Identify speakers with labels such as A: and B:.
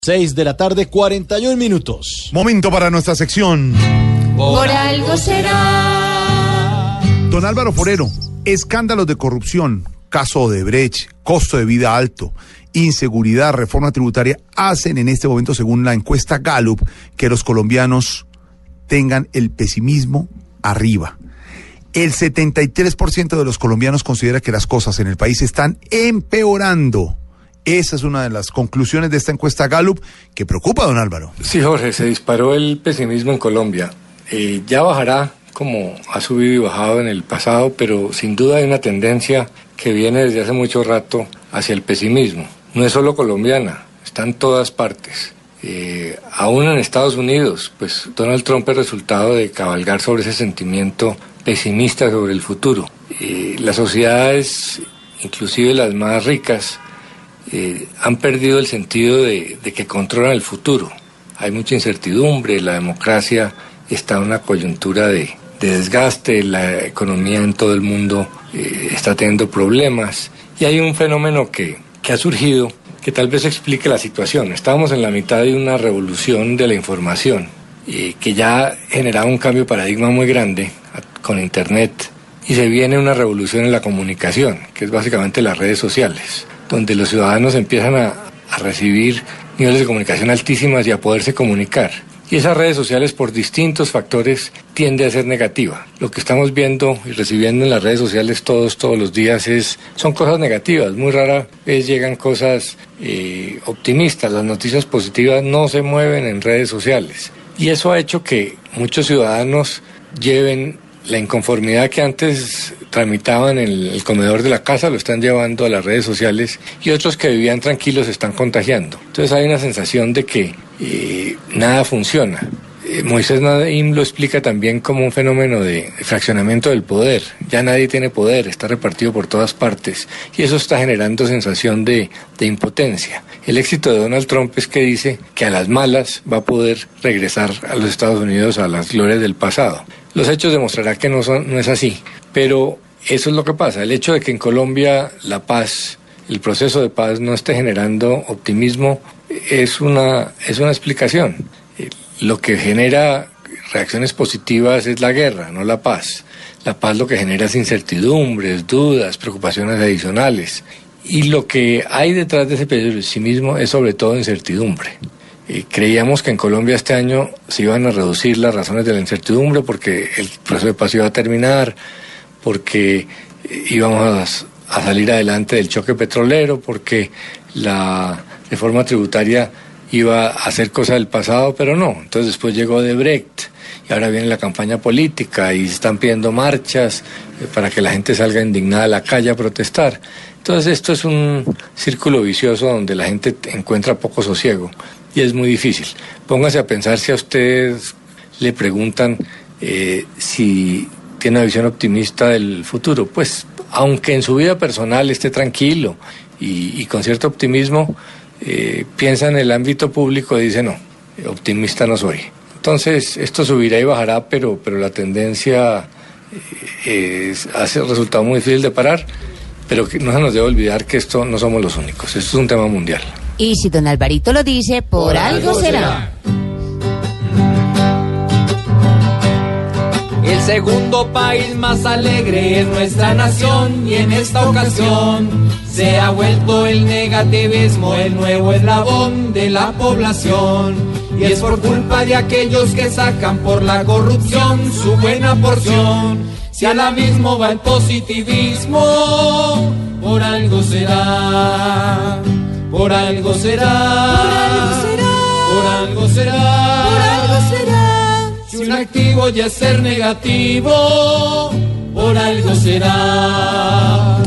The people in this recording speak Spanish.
A: 6 de la tarde, 41 minutos.
B: Momento para nuestra sección.
C: Por algo será.
B: Don Álvaro Forero, escándalos de corrupción, caso de Brecht, costo de vida alto, inseguridad, reforma tributaria, hacen en este momento, según la encuesta Gallup, que los colombianos tengan el pesimismo arriba. El 73% de los colombianos considera que las cosas en el país están empeorando. Esa es una de las conclusiones de esta encuesta Gallup que preocupa a don Álvaro.
D: Sí, Jorge, se disparó el pesimismo en Colombia. Eh, ya bajará como ha subido y bajado en el pasado, pero sin duda hay una tendencia que viene desde hace mucho rato hacia el pesimismo. No es solo colombiana, está en todas partes. Eh, aún en Estados Unidos, pues Donald Trump es resultado de cabalgar sobre ese sentimiento pesimista sobre el futuro. Eh, las sociedades, inclusive las más ricas, eh, han perdido el sentido de, que controlan el futuro. Hay mucha incertidumbre, la democracia está en una coyuntura de, de desgaste, la economía en todo el mundo eh, está teniendo problemas y hay un fenómeno que, que ha surgido que tal vez explique la situación. Estábamos en la mitad de una revolución de la información eh, que ya generaba un cambio de paradigma muy grande con Internet y se viene una revolución en la comunicación, que es básicamente las redes sociales, donde los ciudadanos empiezan a, recibir niveles de comunicación altísimas y a poderse comunicar. Y esas redes sociales por distintos factores tiende a ser negativa. Lo que estamos viendo y recibiendo en las redes sociales todos, todos los días es, son cosas negativas. Muy rara vez llegan cosas eh, optimistas. Las noticias positivas no se mueven en redes sociales. Y eso ha hecho que muchos ciudadanos lleven la inconformidad que antes tramitaban en el, comedor de la casa lo están llevando a las redes sociales y otros que vivían tranquilos están contagiando. Entonces hay una sensación de que eh, nada funciona. Eh, Moisés Naim lo explica también como un fenómeno de fraccionamiento del poder. Ya nadie tiene poder, está repartido por todas partes y eso está generando sensación de, de impotencia. El éxito de Donald Trump es que dice que a las malas va a poder regresar a los Estados Unidos a las glorias del pasado. Los hechos demostrarán que no, son, no es así, pero eso es lo que pasa. El hecho de que en Colombia la paz, el proceso de paz no esté generando optimismo es una, es una explicación. Lo que genera reacciones positivas es la guerra, no la paz. La paz lo que genera es incertidumbres, dudas, preocupaciones adicionales. Y lo que hay detrás de ese pesimismo es sobre todo incertidumbre. Creíamos que en Colombia este año se iban a reducir las razones de la incertidumbre porque el proceso de paz iba a terminar, porque íbamos a, salir adelante del choque petrolero, porque la reforma tributaria iba a hacer cosa del pasado, pero no. Entonces después llegó de Brecht y ahora viene la campaña política y están pidiendo marchas para que la gente salga indignada a la calle a protestar. Entonces esto es un círculo vicioso donde la gente encuentra poco sosiego y es muy difícil. Póngase a pensar si a ustedes le preguntan eh, si tiene una visión optimista del futuro. Pues aunque en su vida personal esté tranquilo y, con cierto optimismo, eh, piensa en el ámbito público y dice no, optimista no soy. Entonces esto subirá y bajará, pero, pero la tendencia eh, es, resultado muy difícil de parar, pero que no se nos debe olvidar que esto no somos los únicos, esto es un tema mundial.
C: Y si don Alvarito lo dice, por, por algo, algo será.
E: El segundo país más alegre es nuestra nación y en esta ocasión se ha vuelto el negativismo el nuevo eslabón de la población. Y es por culpa de aquellos que sacan por la corrupción su buena porción. Si a la mismo va el positivismo, por algo será, por algo será, por algo será. Por algo será. Si un activo ya es ser negativo, por algo será.